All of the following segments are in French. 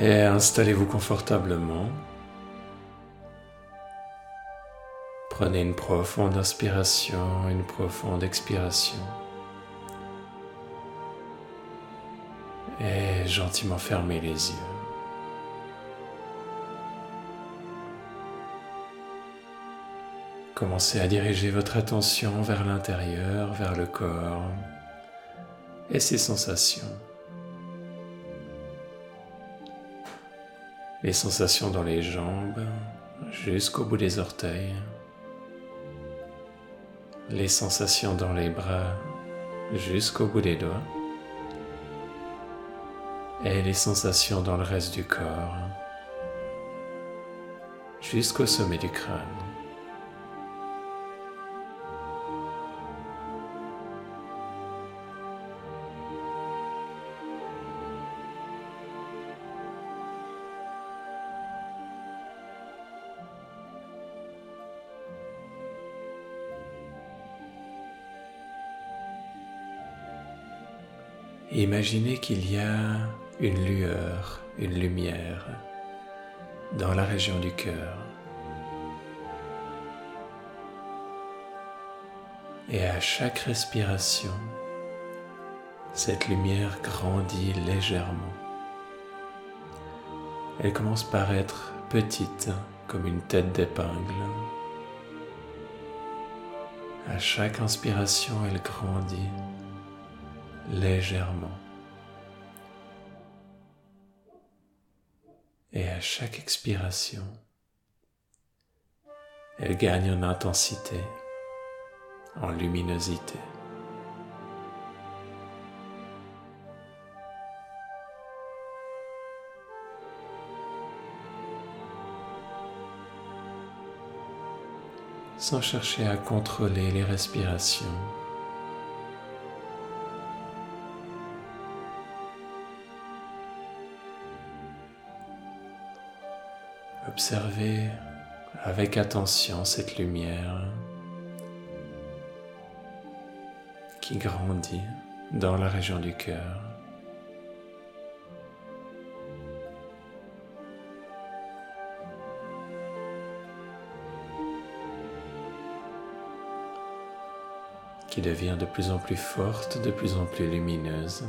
Et installez-vous confortablement. Prenez une profonde inspiration, une profonde expiration. Et gentiment fermez les yeux. Commencez à diriger votre attention vers l'intérieur, vers le corps et ses sensations. Les sensations dans les jambes jusqu'au bout des orteils. Les sensations dans les bras jusqu'au bout des doigts. Et les sensations dans le reste du corps jusqu'au sommet du crâne. Imaginez qu'il y a une lueur, une lumière dans la région du cœur. Et à chaque respiration, cette lumière grandit légèrement. Elle commence par être petite comme une tête d'épingle. À chaque inspiration, elle grandit légèrement. Et à chaque expiration, elle gagne en intensité, en luminosité. Sans chercher à contrôler les respirations, Observez avec attention cette lumière qui grandit dans la région du cœur. qui devient de plus en plus forte, de plus en plus lumineuse.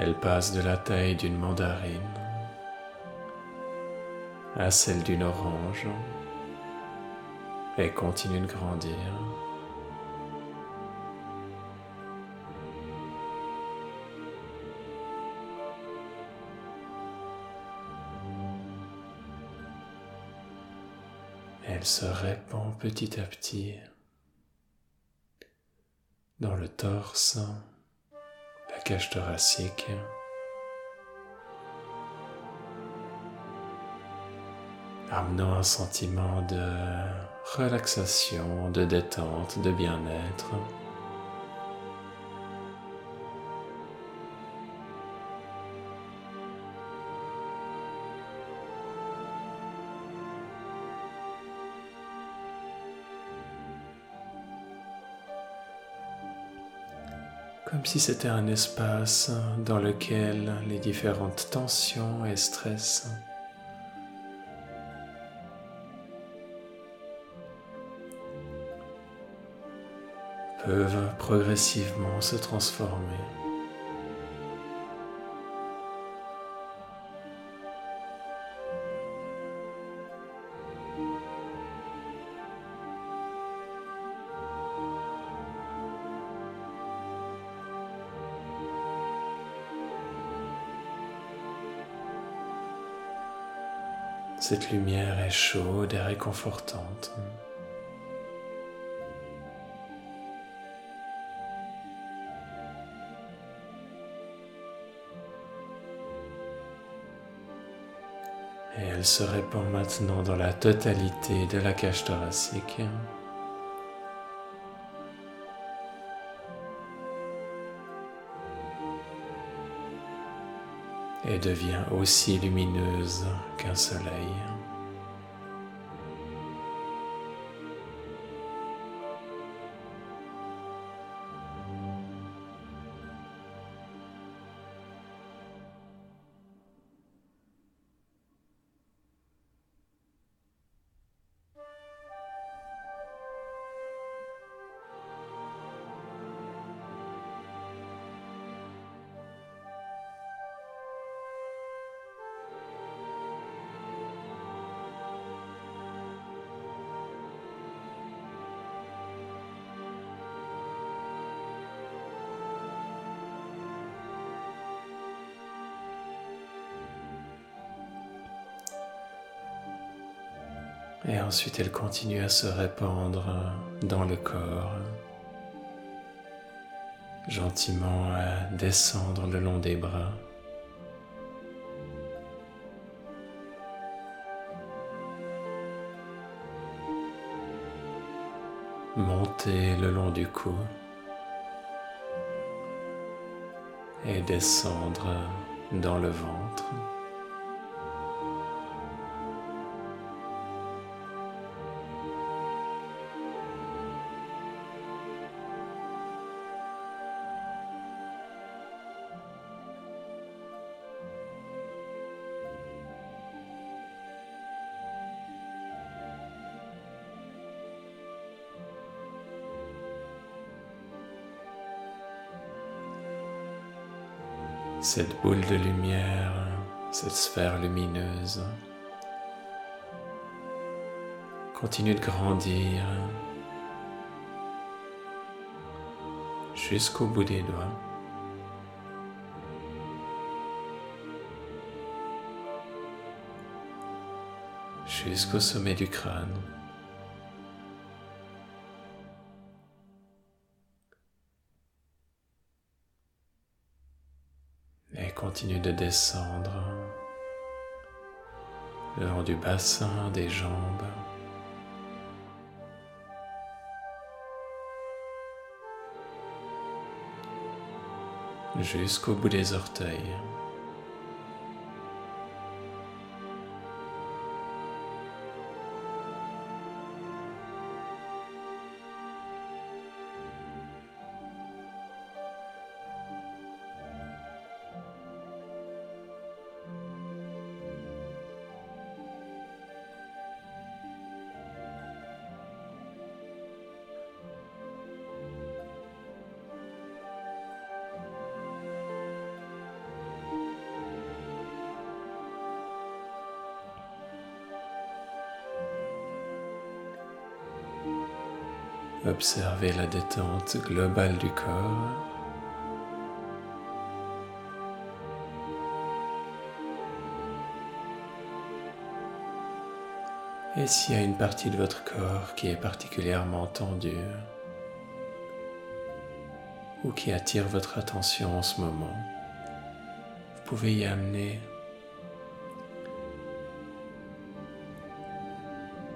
Elle passe de la taille d'une mandarine à celle d'une orange et continue de grandir. Elle se répand petit à petit dans le torse thoracique. amenant un sentiment de relaxation, de détente, de bien-être. Comme si c'était un espace dans lequel les différentes tensions et stress peuvent progressivement se transformer. Cette lumière est chaude et réconfortante. Et elle se répand maintenant dans la totalité de la cage thoracique. Et devient aussi lumineuse qu'un soleil. Et ensuite, elle continue à se répandre dans le corps, gentiment à descendre le long des bras. monter le long du cou et descendre dans le ventre. Cette boule de lumière, cette sphère lumineuse continue de grandir jusqu'au bout des doigts. jusqu'au sommet du crâne. Continue de descendre le long du bassin, des jambes. jusqu'au bout des orteils. Observez la détente globale du corps. Et s'il y a une partie de votre corps qui est particulièrement tendue ou qui attire votre attention en ce moment, vous pouvez y amener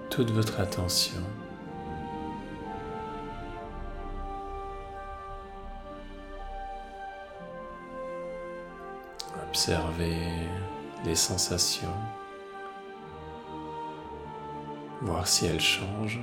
toute votre attention. Observez les sensations, voir si elles changent.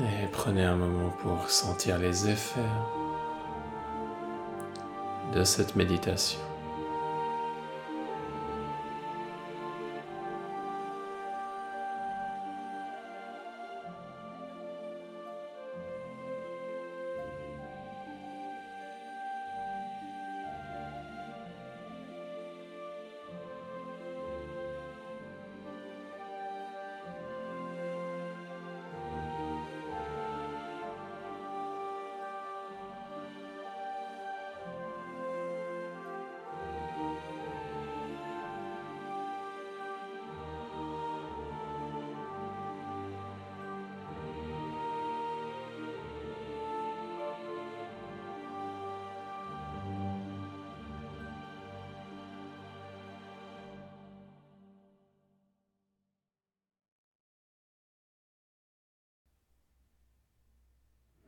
Et prenez un moment pour sentir les effets de cette méditation.